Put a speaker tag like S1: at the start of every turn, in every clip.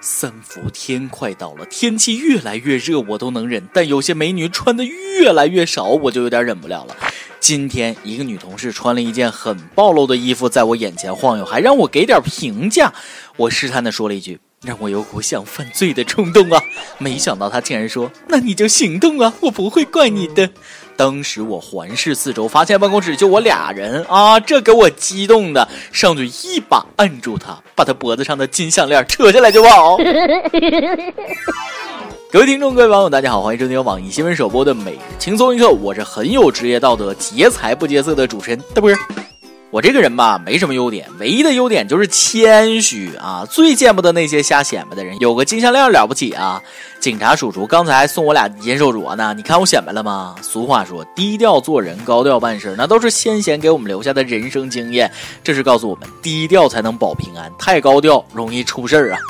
S1: 三伏天快到了，天气越来越热，我都能忍，但有些美女穿的越来越少，我就有点忍不了了。今天一个女同事穿了一件很暴露的衣服，在我眼前晃悠，还让我给点评价。我试探的说了一句，让我有股想犯罪的冲动啊！没想到他竟然说，那你就行动啊，我不会怪你的。当时我环视四周，发现办公室就我俩人啊，这给我激动的，上去一把按住他，把他脖子上的金项链扯下来就跑。各位听众，各位网友，大家好，欢迎收听由网易新闻首播的《每日轻松一刻》，我是很有职业道德、劫财不劫色的主持人大波。我这个人吧，没什么优点，唯一的优点就是谦虚啊！最见不得那些瞎显摆的人，有个金项链了不起啊！警察叔叔刚才送我俩银手镯呢，你看我显摆了吗？俗话说，低调做人，高调办事，那都是先贤给我们留下的人生经验。这是告诉我们，低调才能保平安，太高调容易出事儿啊！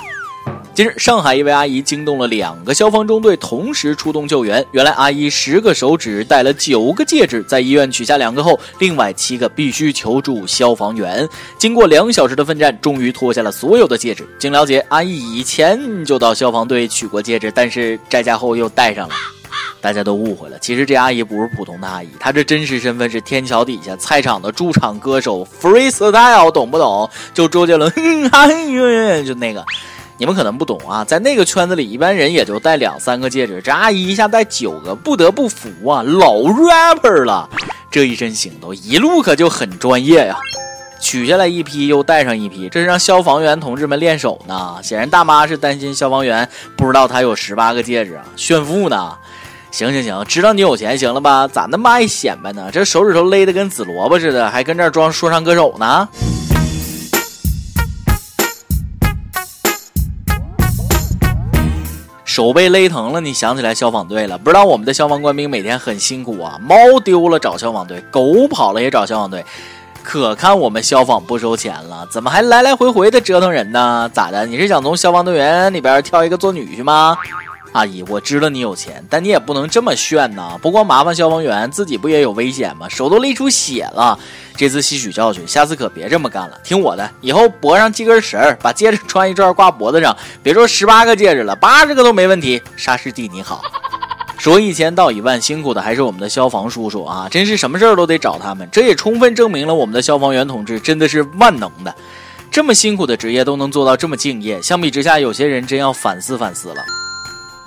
S1: 近日，上海一位阿姨惊动了两个消防中队，同时出动救援。原来，阿姨十个手指戴了九个戒指，在医院取下两个后，另外七个必须求助消防员。经过两小时的奋战，终于脱下了所有的戒指。经了解，阿姨以前就到消防队取过戒指，但是摘下后又戴上了。大家都误会了，其实这阿姨不是普通的阿姨，她这真实身份是天桥底下菜场的驻场歌手 Freestyle，懂不懂？就周杰伦，就那个。你们可能不懂啊，在那个圈子里，一般人也就戴两三个戒指，这阿姨一下戴九个，不得不服啊，老 rapper 了，这一身行头，一路可就很专业呀。取下来一批，又戴上一批，这是让消防员同志们练手呢。显然大妈是担心消防员不知道她有十八个戒指啊，炫富呢。行行行，知道你有钱行了吧？咋那么爱显摆呢？这手指头勒得跟紫萝卜似的，还跟这儿装说唱歌手呢？手被勒疼了，你想起来消防队了？不知道我们的消防官兵每天很辛苦啊，猫丢了找消防队，狗跑了也找消防队，可看我们消防不收钱了，怎么还来来回回的折腾人呢？咋的？你是想从消防队员里边挑一个做女婿吗？阿姨，我知道你有钱，但你也不能这么炫呐！不光麻烦消防员，自己不也有危险吗？手都勒出血了，这次吸取教训，下次可别这么干了。听我的，以后脖上系根绳儿，把戒指穿一串挂脖子上，别说十八个戒指了，八十个都没问题。沙师弟你好，说一千道一万，辛苦的还是我们的消防叔叔啊！真是什么事儿都得找他们，这也充分证明了我们的消防员同志真的是万能的，这么辛苦的职业都能做到这么敬业，相比之下，有些人真要反思反思了。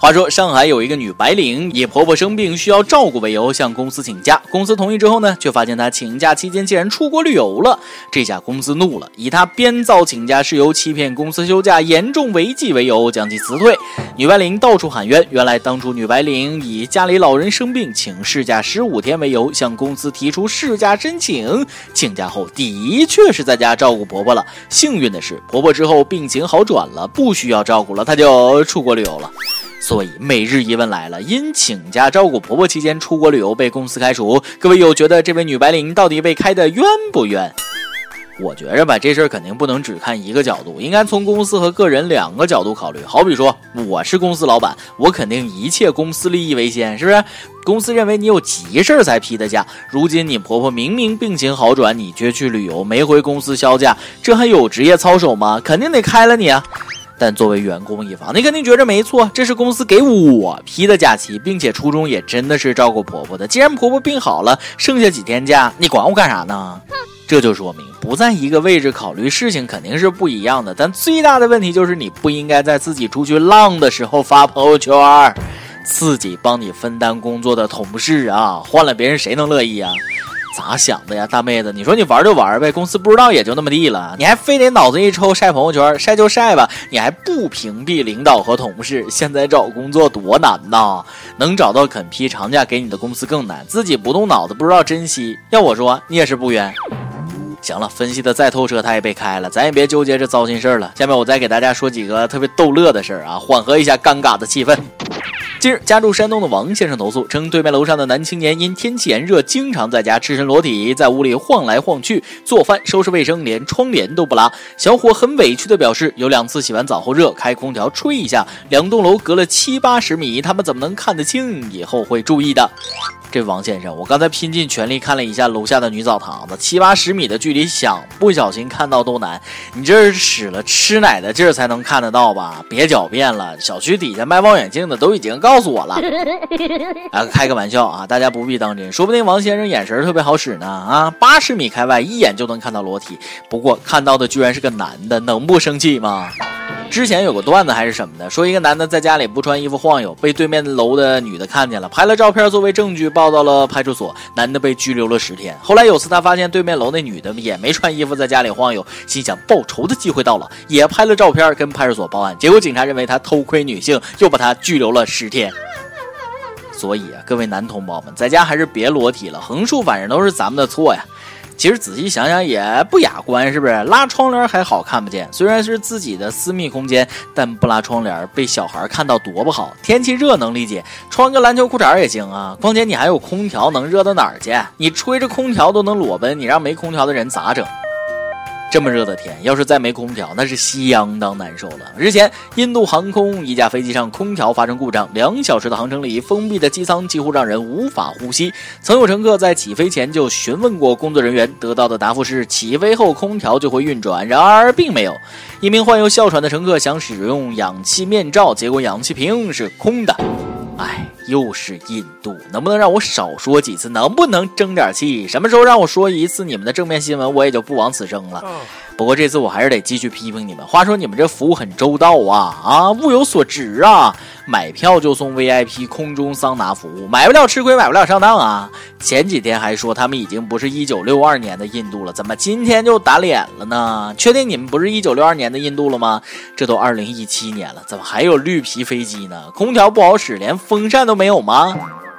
S1: 话说，上海有一个女白领，以婆婆生病需要照顾为由向公司请假。公司同意之后呢，却发现她请假期间竟然出国旅游了。这下公司怒了，以她编造请假事由欺骗公司休假、严重违纪为由，将其辞退。女白领到处喊冤，原来当初女白领以家里老人生病请事假十五天为由，向公司提出事假申请。请假后的确是在家照顾婆婆了。幸运的是，婆婆之后病情好转了，不需要照顾了，她就出国旅游了。所以每日一问来了，因请假照顾婆婆期间出国旅游被公司开除，各位有觉得这位女白领到底被开的冤不冤？我觉着吧，这事儿肯定不能只看一个角度，应该从公司和个人两个角度考虑。好比说，我是公司老板，我肯定一切公司利益为先，是不是？公司认为你有急事儿才批的假，如今你婆婆明明病情好转，你却去旅游，没回公司销假，这还有职业操守吗？肯定得开了你啊！但作为员工一方，你肯定觉着没错，这是公司给我批的假期，并且初衷也真的是照顾婆婆的。既然婆婆病好了，剩下几天假，你管我干啥呢？这就说明不在一个位置考虑事情肯定是不一样的。但最大的问题就是你不应该在自己出去浪的时候发朋友圈，自己帮你分担工作的同事啊，换了别人谁能乐意啊？咋想的呀，大妹子？你说你玩就玩呗，公司不知道也就那么地了，你还非得脑子一抽晒朋友圈，晒就晒吧，你还不屏蔽领导和同事？现在找工作多难呐，能找到肯批长假给你的公司更难，自己不动脑子不知道珍惜。要我说，你也是不冤。行了，分析的再透彻，他也被开了，咱也别纠结这糟心事儿了。下面我再给大家说几个特别逗乐的事儿啊，缓和一下尴尬的气氛。近日，家住山东的王先生投诉称，对面楼上的男青年因天气炎热，经常在家赤身裸体在屋里晃来晃去，做饭、收拾卫生，连窗帘都不拉。小伙很委屈地表示，有两次洗完澡后热，开空调吹一下，两栋楼隔了七八十米，他们怎么能看得清？以后会注意的。这王先生，我刚才拼尽全力看了一下楼下的女澡堂子，七八十米的距离，想不小心看到都难。你这是使了吃奶的劲儿才能看得到吧？别狡辩了，小区底下卖望远镜的都已经告告诉我了。啊，开个玩笑啊，大家不必当真，说不定王先生眼神特别好使呢。啊，八十米开外，一眼就能看到裸体，不过看到的居然是个男的，能不生气吗？之前有个段子还是什么的，说一个男的在家里不穿衣服晃悠，被对面楼的女的看见了，拍了照片作为证据报到了派出所，男的被拘留了十天。后来有次他发现对面楼那女的也没穿衣服在家里晃悠，心想报仇的机会到了，也拍了照片跟派出所报案。结果警察认为他偷窥女性，又把他拘留了十天。所以啊，各位男同胞们，在家还是别裸体了，横竖反正都是咱们的错呀。其实仔细想想也不雅观，是不是？拉窗帘还好看不见，虽然是自己的私密空间，但不拉窗帘被小孩看到多不好。天气热能理解，穿个篮球裤衩也行啊。况且你还有空调，能热到哪儿去？你吹着空调都能裸奔，你让没空调的人咋整？这么热的天，要是再没空调，那是相当难受了。日前，印度航空一架飞机上空调发生故障，两小时的航程里，封闭的机舱几乎让人无法呼吸。曾有乘客在起飞前就询问过工作人员，得到的答复是起飞后空调就会运转，然而并没有。一名患有哮喘的乘客想使用氧气面罩，结果氧气瓶是空的。唉，又是印度，能不能让我少说几次？能不能争点气？什么时候让我说一次你们的正面新闻，我也就不枉此生了。不过这次我还是得继续批评你们。话说你们这服务很周到啊啊，物有所值啊！买票就送 VIP 空中桑拿服务，买不了吃亏，买不了上当啊！前几天还说他们已经不是一九六二年的印度了，怎么今天就打脸了呢？确定你们不是一九六二年的印度了吗？这都二零一七年了，怎么还有绿皮飞机呢？空调不好使，连风扇都都没有吗？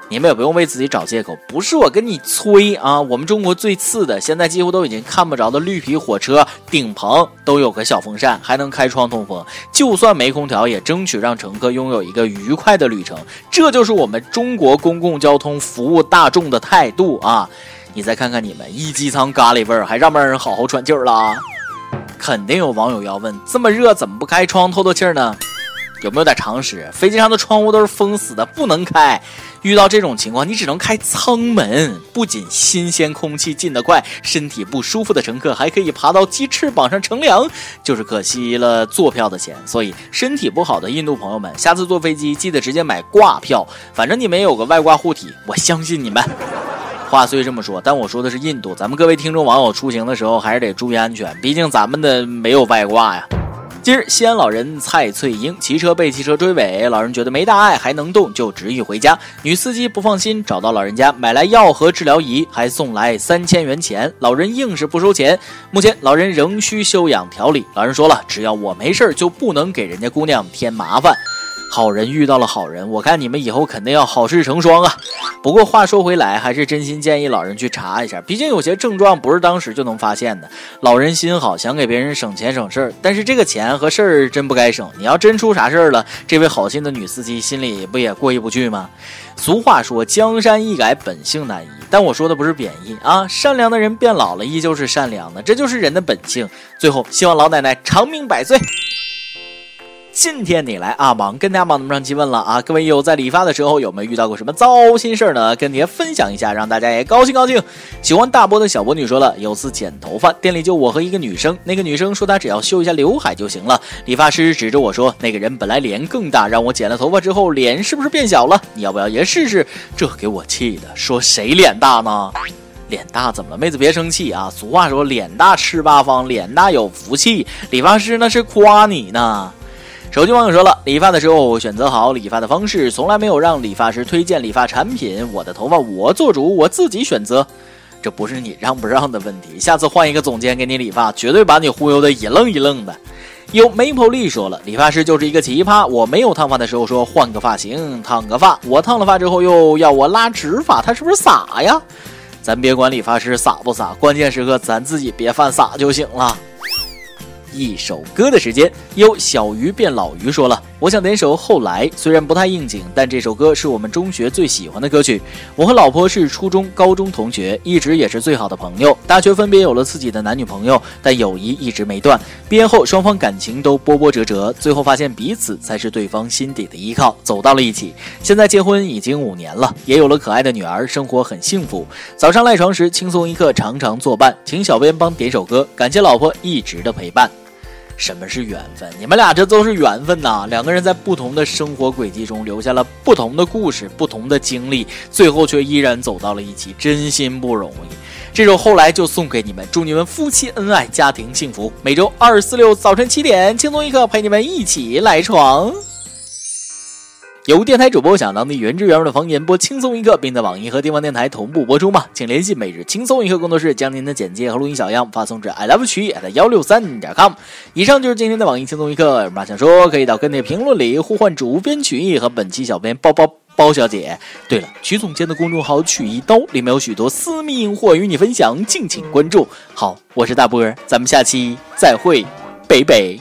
S1: 你们也不用为自己找借口，不是我跟你吹啊！我们中国最次的，现在几乎都已经看不着的绿皮火车顶棚都有个小风扇，还能开窗通风。就算没空调，也争取让乘客拥有一个愉快的旅程。这就是我们中国公共交通服务大众的态度啊！你再看看你们，一机舱咖喱味儿，还让不让人好好喘气儿了？肯定有网友要问：这么热，怎么不开窗透透气儿呢？有没有点常识？飞机上的窗户都是封死的，不能开。遇到这种情况，你只能开舱门。不仅新鲜空气进得快，身体不舒服的乘客还可以爬到鸡翅膀上乘凉，就是可惜了坐票的钱。所以，身体不好的印度朋友们，下次坐飞机记得直接买挂票，反正你们有个外挂护体，我相信你们。话虽这么说，但我说的是印度。咱们各位听众网友出行的时候，还是得注意安全，毕竟咱们的没有外挂呀。今日，西安老人蔡翠英骑车被汽车追尾，老人觉得没大碍，还能动，就执意回家。女司机不放心，找到老人家买来药和治疗仪，还送来三千元钱。老人硬是不收钱。目前，老人仍需休养调理。老人说了，只要我没事就不能给人家姑娘添麻烦。好人遇到了好人，我看你们以后肯定要好事成双啊！不过话说回来，还是真心建议老人去查一下，毕竟有些症状不是当时就能发现的。老人心好，想给别人省钱省事儿，但是这个钱和事儿真不该省。你要真出啥事儿了，这位好心的女司机心里不也过意不去吗？俗话说，江山易改，本性难移。但我说的不是贬义啊，善良的人变老了依旧是善良的，这就是人的本性。最后，希望老奶奶长命百岁。今天你来阿芒跟大家芒那么上提问了啊！各位有在理发的时候有没有遇到过什么糟心事儿呢？跟大家分享一下，让大家也高兴高兴。喜欢大波的小波女说了，有次剪头发，店里就我和一个女生，那个女生说她只要修一下刘海就行了。理发师指着我说，那个人本来脸更大，让我剪了头发之后脸是不是变小了？你要不要也试试？这给我气的，说谁脸大呢？脸大怎么了？妹子别生气啊！俗话说，脸大吃八方，脸大有福气。理发师那是夸你呢。手机网友说了，理发的时候选择好理发的方式，从来没有让理发师推荐理发产品。我的头发我做主，我自己选择。这不是你让不让的问题，下次换一个总监给你理发，绝对把你忽悠的一愣一愣的。有梅普利说了，理发师就是一个奇葩。我没有烫发的时候说换个发型烫个发，我烫了发之后又要我拉直发，他是不是傻呀？咱别管理发师傻不傻，关键时刻咱自己别犯傻就行了。一首歌的时间。由小鱼变老鱼说了，我想点首《后来》，虽然不太应景，但这首歌是我们中学最喜欢的歌曲。我和老婆是初中、高中同学，一直也是最好的朋友。大学分别有了自己的男女朋友，但友谊一直没断。毕业后，双方感情都波波折折，最后发现彼此才是对方心底的依靠，走到了一起。现在结婚已经五年了，也有了可爱的女儿，生活很幸福。早上赖床时，轻松一刻，常常作伴，请小编帮点首歌，感谢老婆一直的陪伴。什么是缘分？你们俩这都是缘分呐！两个人在不同的生活轨迹中留下了不同的故事、不同的经历，最后却依然走到了一起，真心不容易。这首后来就送给你们，祝你们夫妻恩爱，家庭幸福。每周二、四、六早晨七点，轻松一刻陪你们一起来床。有电台主播想当地原汁原味的方言播轻松一刻，并在网易和地方电台同步播出吗？请联系每日轻松一刻工作室，将您的简介和录音小样发送至 i love 曲艺幺六三点 com。以上就是今天的网易轻松一刻，有什么想说可以到跟帖评论里呼唤主编曲艺和本期小编包包包小姐。对了，曲总监的公众号曲一刀里面有许多私密硬货与你分享，敬请关注。好，我是大波，咱们下期再会，北北。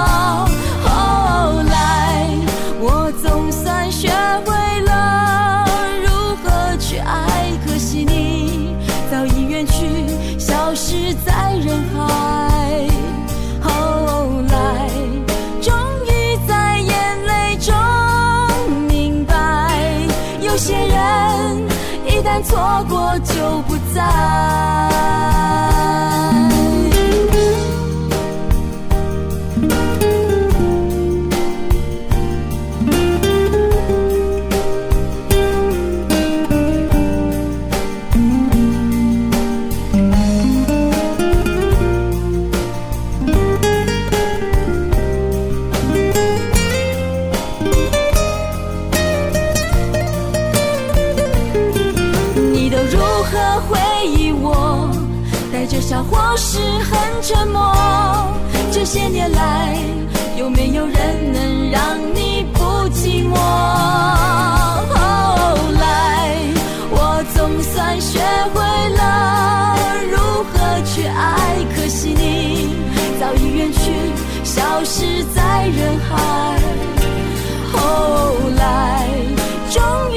S2: 人海。后来终